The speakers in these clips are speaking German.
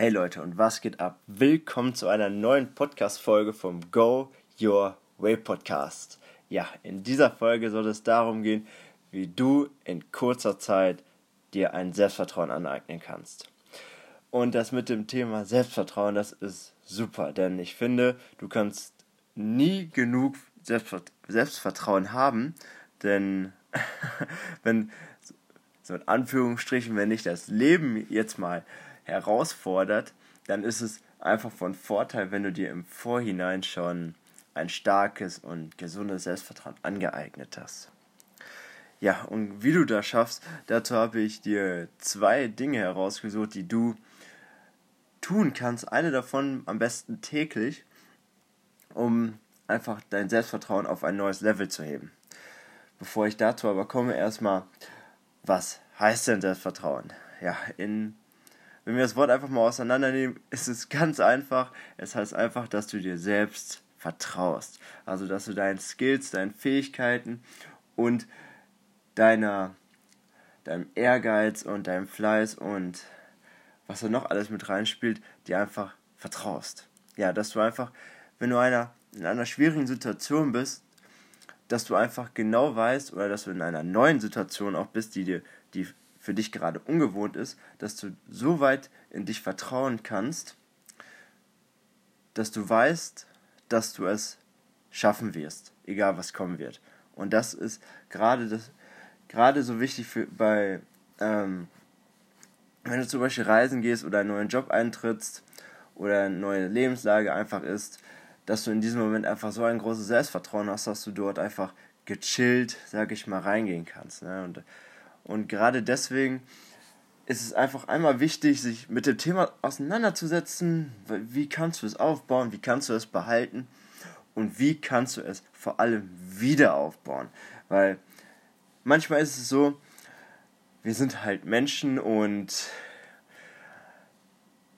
Hey Leute und was geht ab? Willkommen zu einer neuen Podcast-Folge vom Go Your Way Podcast. Ja, in dieser Folge soll es darum gehen, wie du in kurzer Zeit dir ein Selbstvertrauen aneignen kannst. Und das mit dem Thema Selbstvertrauen, das ist super, denn ich finde, du kannst nie genug Selbstvertrauen haben, denn wenn so in Anführungsstrichen, wenn dich das Leben jetzt mal herausfordert, dann ist es einfach von Vorteil, wenn du dir im Vorhinein schon ein starkes und gesundes Selbstvertrauen angeeignet hast. Ja, und wie du das schaffst, dazu habe ich dir zwei Dinge herausgesucht, die du tun kannst. Eine davon am besten täglich, um einfach dein Selbstvertrauen auf ein neues Level zu heben. Bevor ich dazu aber komme, erstmal, was heißt denn Selbstvertrauen? Ja, in wenn wir das Wort einfach mal auseinandernehmen, ist es ganz einfach. Es heißt einfach, dass du dir selbst vertraust. Also, dass du deinen Skills, deinen Fähigkeiten und deiner, deinem Ehrgeiz und deinem Fleiß und was da noch alles mit reinspielt, dir einfach vertraust. Ja, dass du einfach, wenn du einer, in einer schwierigen Situation bist, dass du einfach genau weißt oder dass du in einer neuen Situation auch bist, die dir, die für dich gerade ungewohnt ist, dass du so weit in dich vertrauen kannst, dass du weißt, dass du es schaffen wirst, egal was kommen wird. Und das ist gerade das gerade so wichtig für bei ähm, wenn du zum Beispiel reisen gehst oder einen neuen Job eintrittst oder eine neue Lebenslage einfach ist, dass du in diesem Moment einfach so ein großes Selbstvertrauen hast, dass du dort einfach gechillt, sag ich mal, reingehen kannst. Ne? Und und gerade deswegen ist es einfach einmal wichtig, sich mit dem Thema auseinanderzusetzen. Wie kannst du es aufbauen? Wie kannst du es behalten? Und wie kannst du es vor allem wieder aufbauen? Weil manchmal ist es so, wir sind halt Menschen und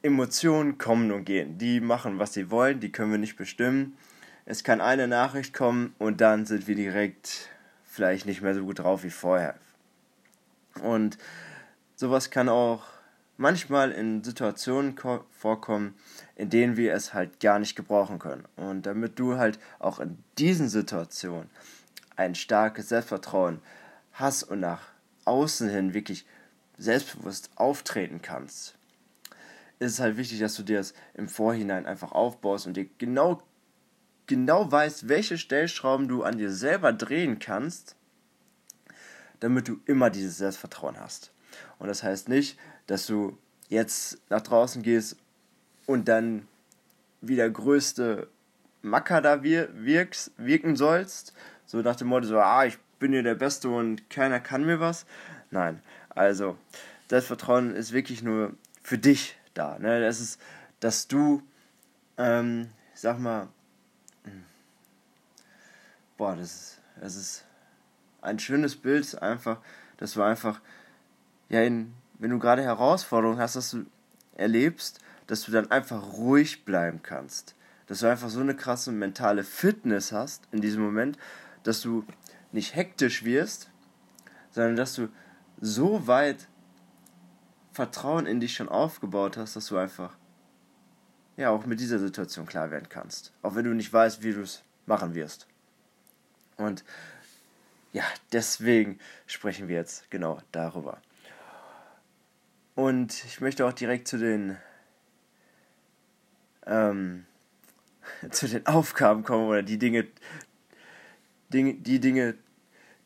Emotionen kommen und gehen. Die machen, was sie wollen, die können wir nicht bestimmen. Es kann eine Nachricht kommen und dann sind wir direkt vielleicht nicht mehr so gut drauf wie vorher. Und sowas kann auch manchmal in Situationen vorkommen, in denen wir es halt gar nicht gebrauchen können. Und damit du halt auch in diesen Situationen ein starkes Selbstvertrauen hast und nach außen hin wirklich selbstbewusst auftreten kannst, ist es halt wichtig, dass du dir das im Vorhinein einfach aufbaust und dir genau, genau weißt, welche Stellschrauben du an dir selber drehen kannst, damit du immer dieses Selbstvertrauen hast. Und das heißt nicht, dass du jetzt nach draußen gehst und dann wie der größte Macker da wirkst, wirken sollst. So nach dem Motto, so, ah, ich bin hier der Beste und keiner kann mir was. Nein, also Selbstvertrauen ist wirklich nur für dich da. Ne? Das ist, dass du, ähm, ich sag mal, hm, boah, das ist, das ist ein schönes Bild einfach, dass du einfach, ja, in, wenn du gerade Herausforderungen hast, dass du erlebst, dass du dann einfach ruhig bleiben kannst. Dass du einfach so eine krasse mentale Fitness hast in diesem Moment, dass du nicht hektisch wirst, sondern dass du so weit Vertrauen in dich schon aufgebaut hast, dass du einfach ja auch mit dieser Situation klar werden kannst. Auch wenn du nicht weißt, wie du es machen wirst. Und ja, deswegen sprechen wir jetzt genau darüber. Und ich möchte auch direkt zu den ähm, zu den Aufgaben kommen oder die Dinge, Dinge, die Dinge,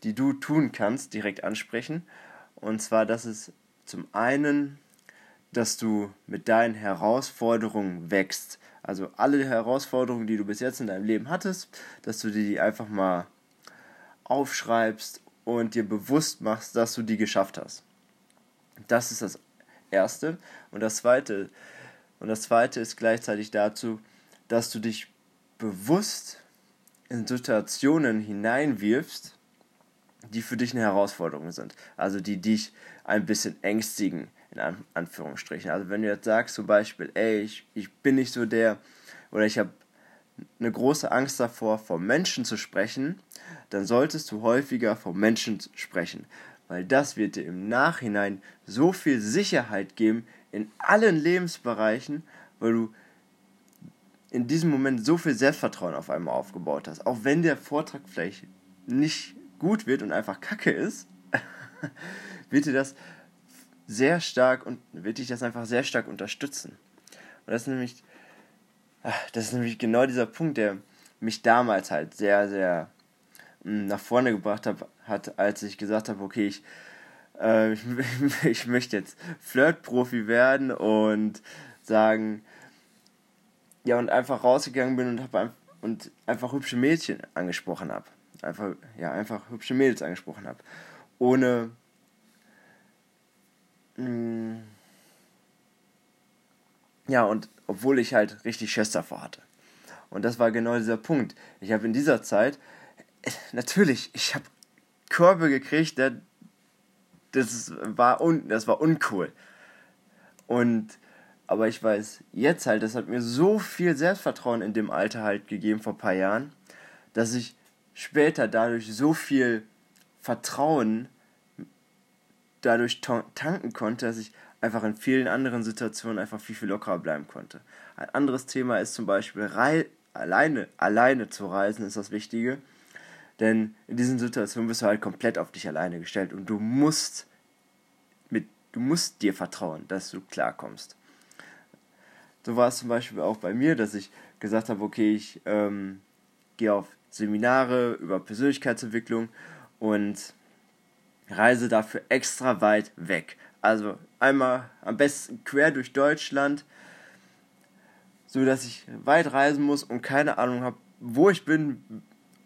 die du tun kannst, direkt ansprechen. Und zwar, dass es zum einen, dass du mit deinen Herausforderungen wächst. Also alle Herausforderungen, die du bis jetzt in deinem Leben hattest, dass du die einfach mal aufschreibst und dir bewusst machst, dass du die geschafft hast. Das ist das Erste. Und das Zweite, und das Zweite ist gleichzeitig dazu, dass du dich bewusst in Situationen hineinwirfst, die für dich eine Herausforderung sind. Also die dich ein bisschen ängstigen, in Anführungsstrichen. Also wenn du jetzt sagst zum Beispiel, ey, ich, ich bin nicht so der, oder ich habe eine große Angst davor, vor Menschen zu sprechen, dann solltest du häufiger vor Menschen sprechen, weil das wird dir im Nachhinein so viel Sicherheit geben in allen Lebensbereichen, weil du in diesem Moment so viel Selbstvertrauen auf einmal aufgebaut hast. Auch wenn der Vortrag vielleicht nicht gut wird und einfach kacke ist, wird dir das sehr stark und wird dich das einfach sehr stark unterstützen. Und das ist nämlich, das ist nämlich genau dieser Punkt, der mich damals halt sehr, sehr hm, nach vorne gebracht hat, hat als ich gesagt habe, okay, ich, äh, ich, möchte jetzt Flirtprofi werden und sagen, ja, und einfach rausgegangen bin und, hab, und einfach hübsche Mädchen angesprochen habe. Einfach, ja, einfach hübsche Mädels angesprochen habe. Ohne. Mh, mm, ja, und obwohl ich halt richtig Schiss davor hatte. Und das war genau dieser Punkt. Ich habe in dieser Zeit, natürlich, ich habe Körbe gekriegt, der, das war un, das war uncool. Und aber ich weiß jetzt halt, das hat mir so viel Selbstvertrauen in dem Alter halt gegeben vor ein paar Jahren, dass ich später dadurch so viel Vertrauen dadurch tanken konnte, dass ich einfach in vielen anderen Situationen einfach viel, viel lockerer bleiben konnte. Ein anderes Thema ist zum Beispiel Rei alleine, alleine zu reisen, ist das Wichtige. Denn in diesen Situationen bist du halt komplett auf dich alleine gestellt und du musst mit, du musst dir vertrauen, dass du klarkommst. So war es zum Beispiel auch bei mir, dass ich gesagt habe, okay, ich ähm, gehe auf Seminare über Persönlichkeitsentwicklung und reise dafür extra weit weg. Also einmal am besten quer durch Deutschland, so dass ich weit reisen muss und keine Ahnung habe, wo ich bin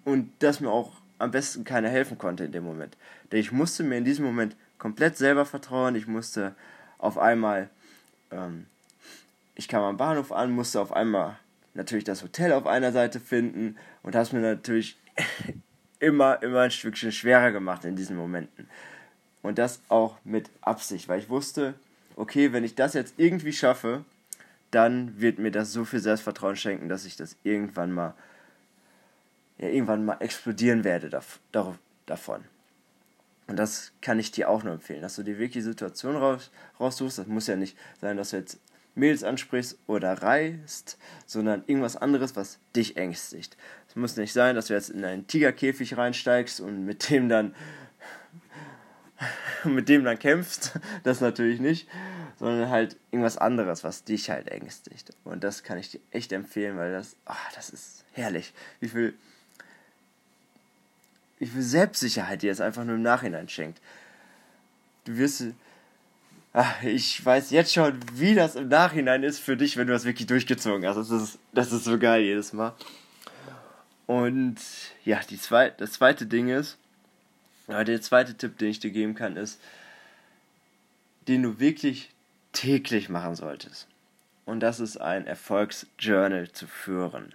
und dass mir auch am besten keiner helfen konnte in dem Moment. Denn ich musste mir in diesem Moment komplett selber vertrauen. Ich musste auf einmal ähm, ich kam am Bahnhof an, musste auf einmal natürlich das Hotel auf einer Seite finden und hast mir natürlich immer, immer ein Stückchen schwerer gemacht in diesen Momenten. Und das auch mit Absicht, weil ich wusste, okay, wenn ich das jetzt irgendwie schaffe, dann wird mir das so viel Selbstvertrauen schenken, dass ich das irgendwann mal, ja, irgendwann mal explodieren werde davon. Und das kann ich dir auch nur empfehlen, dass du dir wirklich die Situation raus, raussuchst. Das muss ja nicht sein, dass du jetzt Mädels ansprichst oder reist, sondern irgendwas anderes, was dich ängstigt. Es muss nicht sein, dass du jetzt in einen Tigerkäfig reinsteigst und mit dem dann mit dem dann kämpfst, das natürlich nicht, sondern halt irgendwas anderes, was dich halt ängstigt. Und das kann ich dir echt empfehlen, weil das, ach, das ist herrlich. Wie viel, wie viel Selbstsicherheit dir das einfach nur im Nachhinein schenkt. Du wirst, Ach, ich weiß jetzt schon, wie das im Nachhinein ist für dich, wenn du das wirklich durchgezogen hast. Das ist, das ist so geil jedes Mal. Und ja, die zwei, das zweite Ding ist, ja, der zweite Tipp, den ich dir geben kann, ist, den du wirklich täglich machen solltest. Und das ist ein Erfolgsjournal zu führen.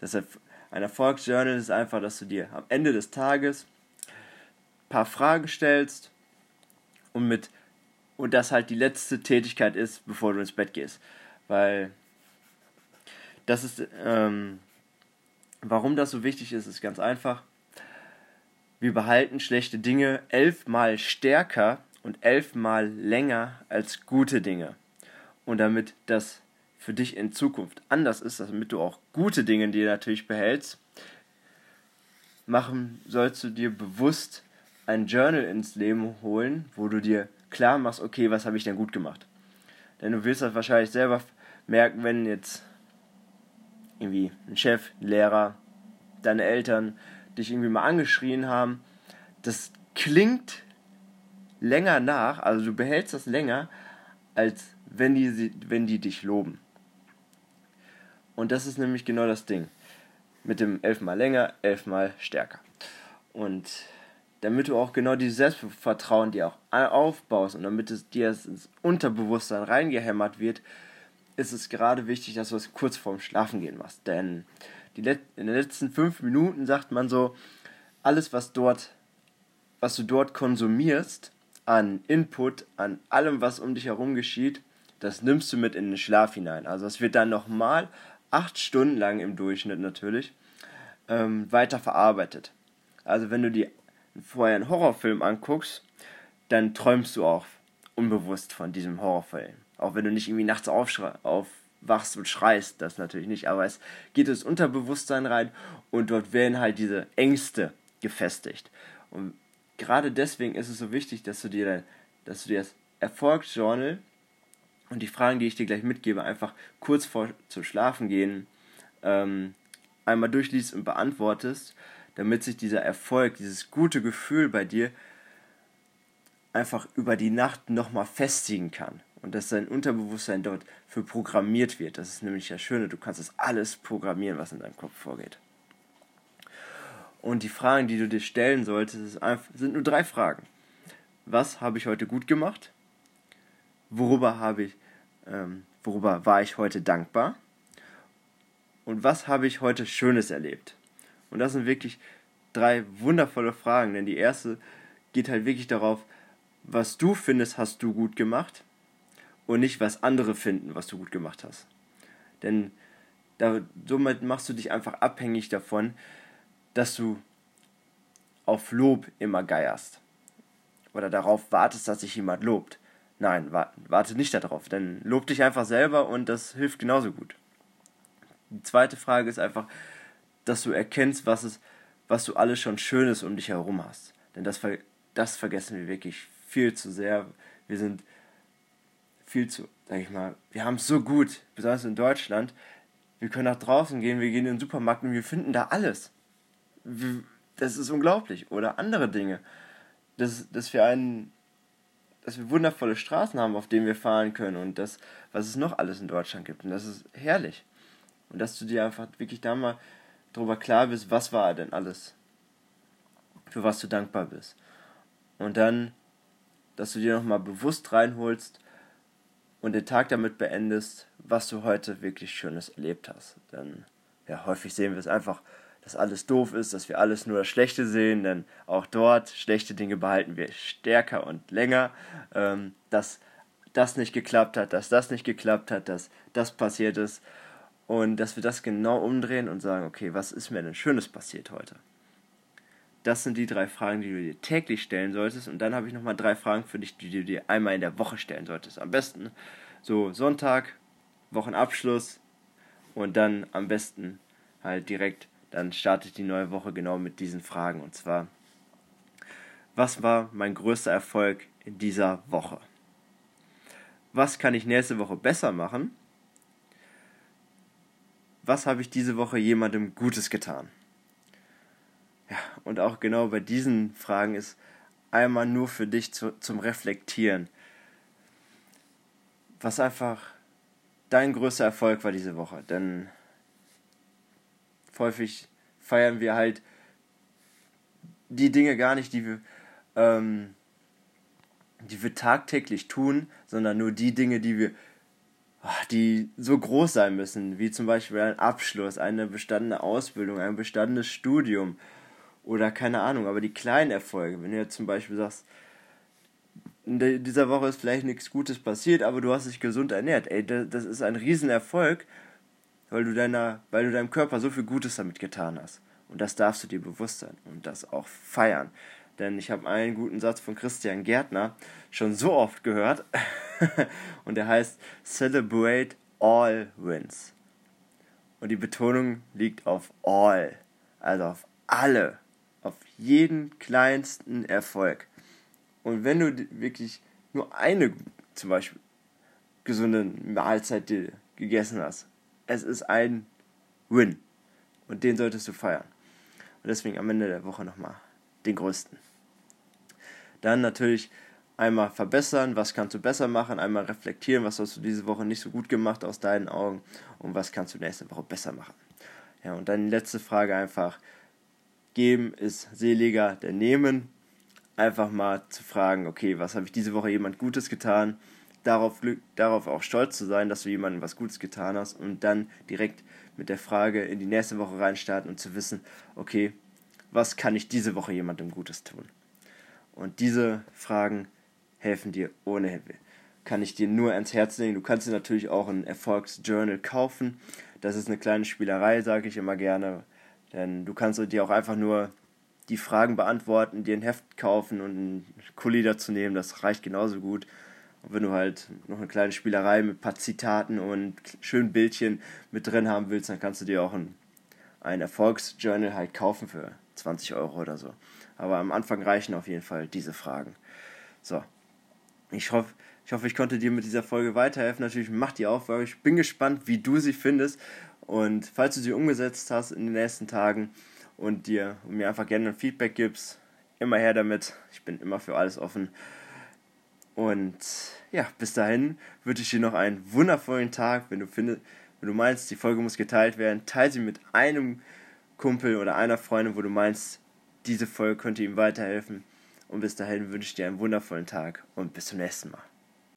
Das ein Erfolgsjournal ist einfach, dass du dir am Ende des Tages ein paar Fragen stellst und mit und das halt die letzte Tätigkeit ist, bevor du ins Bett gehst. Weil das ist, ähm, warum das so wichtig ist, ist ganz einfach. Wir behalten schlechte Dinge elfmal stärker und elfmal länger als gute Dinge. Und damit das für dich in Zukunft anders ist, damit du auch gute Dinge dir natürlich behältst, machen sollst du dir bewusst ein Journal ins Leben holen, wo du dir klar machst, okay, was habe ich denn gut gemacht. Denn du wirst das wahrscheinlich selber merken, wenn jetzt irgendwie ein Chef, ein Lehrer, deine Eltern dich irgendwie mal angeschrien haben. Das klingt länger nach, also du behältst das länger, als wenn die, wenn die dich loben. Und das ist nämlich genau das Ding. Mit dem elfmal länger, elfmal stärker. Und damit du auch genau dieses Selbstvertrauen dir auch aufbaust und damit es dir ins Unterbewusstsein reingehämmert wird, ist es gerade wichtig, dass du es kurz vorm Schlafengehen machst. Denn die in den letzten fünf Minuten sagt man so, alles, was dort, was du dort konsumierst, an Input, an allem, was um dich herum geschieht, das nimmst du mit in den Schlaf hinein. Also es wird dann nochmal acht Stunden lang im Durchschnitt natürlich ähm, weiter verarbeitet. Also wenn du die vorher einen Horrorfilm anguckst, dann träumst du auch unbewusst von diesem Horrorfilm. Auch wenn du nicht irgendwie nachts aufwachst und schreist, das natürlich nicht, aber es geht ins Unterbewusstsein rein und dort werden halt diese Ängste gefestigt. Und gerade deswegen ist es so wichtig, dass du dir, dass du dir das Erfolgsjournal und die Fragen, die ich dir gleich mitgebe, einfach kurz vor zu schlafen gehen ähm, einmal durchliest und beantwortest, damit sich dieser Erfolg, dieses gute Gefühl bei dir einfach über die Nacht nochmal festigen kann und dass dein Unterbewusstsein dort für programmiert wird. Das ist nämlich das Schöne, du kannst das alles programmieren, was in deinem Kopf vorgeht. Und die Fragen, die du dir stellen solltest, sind nur drei Fragen. Was habe ich heute gut gemacht? Worüber habe ich, ähm, worüber war ich heute dankbar? Und was habe ich heute Schönes erlebt? Und das sind wirklich drei wundervolle Fragen, denn die erste geht halt wirklich darauf, was du findest, hast du gut gemacht und nicht, was andere finden, was du gut gemacht hast. Denn da, somit machst du dich einfach abhängig davon, dass du auf Lob immer geierst. Oder darauf wartest, dass sich jemand lobt. Nein, warte nicht darauf, denn lob dich einfach selber und das hilft genauso gut. Die zweite Frage ist einfach, dass du erkennst, was, es, was du alles schon Schönes um dich herum hast. Denn das, das vergessen wir wirklich viel zu sehr. Wir sind viel zu, sag ich mal, wir haben es so gut, besonders in Deutschland. Wir können nach draußen gehen, wir gehen in den Supermarkt und wir finden da alles. Das ist unglaublich. Oder andere Dinge. Dass, dass wir einen, dass wir wundervolle Straßen haben, auf denen wir fahren können und das, was es noch alles in Deutschland gibt. Und das ist herrlich. Und dass du dir einfach wirklich da mal darüber klar bist, was war denn alles, für was du dankbar bist. Und dann dass du dir nochmal bewusst reinholst und den Tag damit beendest, was du heute wirklich Schönes erlebt hast. Denn ja, häufig sehen wir es einfach, dass alles doof ist, dass wir alles nur das Schlechte sehen, denn auch dort schlechte Dinge behalten wir stärker und länger. Ähm, dass das nicht geklappt hat, dass das nicht geklappt hat, dass das passiert ist. Und dass wir das genau umdrehen und sagen, okay, was ist mir denn Schönes passiert heute? Das sind die drei Fragen, die du dir täglich stellen solltest. Und dann habe ich nochmal drei Fragen für dich, die du dir einmal in der Woche stellen solltest. Am besten so Sonntag, Wochenabschluss und dann am besten halt direkt, dann startet die neue Woche genau mit diesen Fragen. Und zwar, was war mein größter Erfolg in dieser Woche? Was kann ich nächste Woche besser machen? Was habe ich diese Woche jemandem Gutes getan? Und auch genau bei diesen Fragen ist einmal nur für dich zu, zum Reflektieren. Was einfach dein größter Erfolg war diese Woche. Denn häufig feiern wir halt die Dinge gar nicht, die wir, ähm, die wir tagtäglich tun, sondern nur die Dinge, die wir, die so groß sein müssen, wie zum Beispiel ein Abschluss, eine bestandene Ausbildung, ein bestandenes Studium, oder keine Ahnung, aber die kleinen Erfolge, wenn du jetzt zum Beispiel sagst, in dieser Woche ist vielleicht nichts Gutes passiert, aber du hast dich gesund ernährt, ey, das ist ein Riesenerfolg, weil du, deiner, weil du deinem Körper so viel Gutes damit getan hast. Und das darfst du dir bewusst sein und das auch feiern. Denn ich habe einen guten Satz von Christian Gärtner schon so oft gehört. und der heißt Celebrate all wins. Und die Betonung liegt auf all. Also auf alle auf jeden kleinsten Erfolg. Und wenn du wirklich nur eine zum Beispiel gesunde Mahlzeit gegessen hast, es ist ein Win. Und den solltest du feiern. Und deswegen am Ende der Woche nochmal den größten. Dann natürlich einmal verbessern, was kannst du besser machen, einmal reflektieren, was hast du diese Woche nicht so gut gemacht aus deinen Augen und was kannst du nächste Woche besser machen. Ja, und dann die letzte Frage einfach, Geben ist seliger denn nehmen. Einfach mal zu fragen, okay, was habe ich diese Woche jemand Gutes getan? Darauf, darauf auch stolz zu sein, dass du jemandem was Gutes getan hast und dann direkt mit der Frage in die nächste Woche reinstarten und zu wissen, okay, was kann ich diese Woche jemandem Gutes tun? Und diese Fragen helfen dir ohne Kann ich dir nur ans Herz legen. Du kannst dir natürlich auch ein Erfolgsjournal kaufen. Das ist eine kleine Spielerei, sage ich immer gerne. Denn du kannst dir auch einfach nur die Fragen beantworten, dir ein Heft kaufen und einen Kuli dazu nehmen, das reicht genauso gut. wenn du halt noch eine kleine Spielerei mit ein paar Zitaten und schönen Bildchen mit drin haben willst, dann kannst du dir auch ein, ein Erfolgsjournal halt kaufen für 20 Euro oder so. Aber am Anfang reichen auf jeden Fall diese Fragen. So. Ich hoffe, ich hoffe, ich konnte dir mit dieser Folge weiterhelfen. Natürlich mach die Aufgabe. Ich bin gespannt, wie du sie findest. Und falls du sie umgesetzt hast in den nächsten Tagen und dir und mir einfach gerne ein Feedback gibst, immer her damit. Ich bin immer für alles offen. Und ja, bis dahin wünsche ich dir noch einen wundervollen Tag. Wenn du findest, wenn du meinst, die Folge muss geteilt werden, teile sie mit einem Kumpel oder einer Freundin, wo du meinst, diese Folge könnte ihm weiterhelfen. Und bis dahin wünsche ich dir einen wundervollen Tag und bis zum nächsten Mal.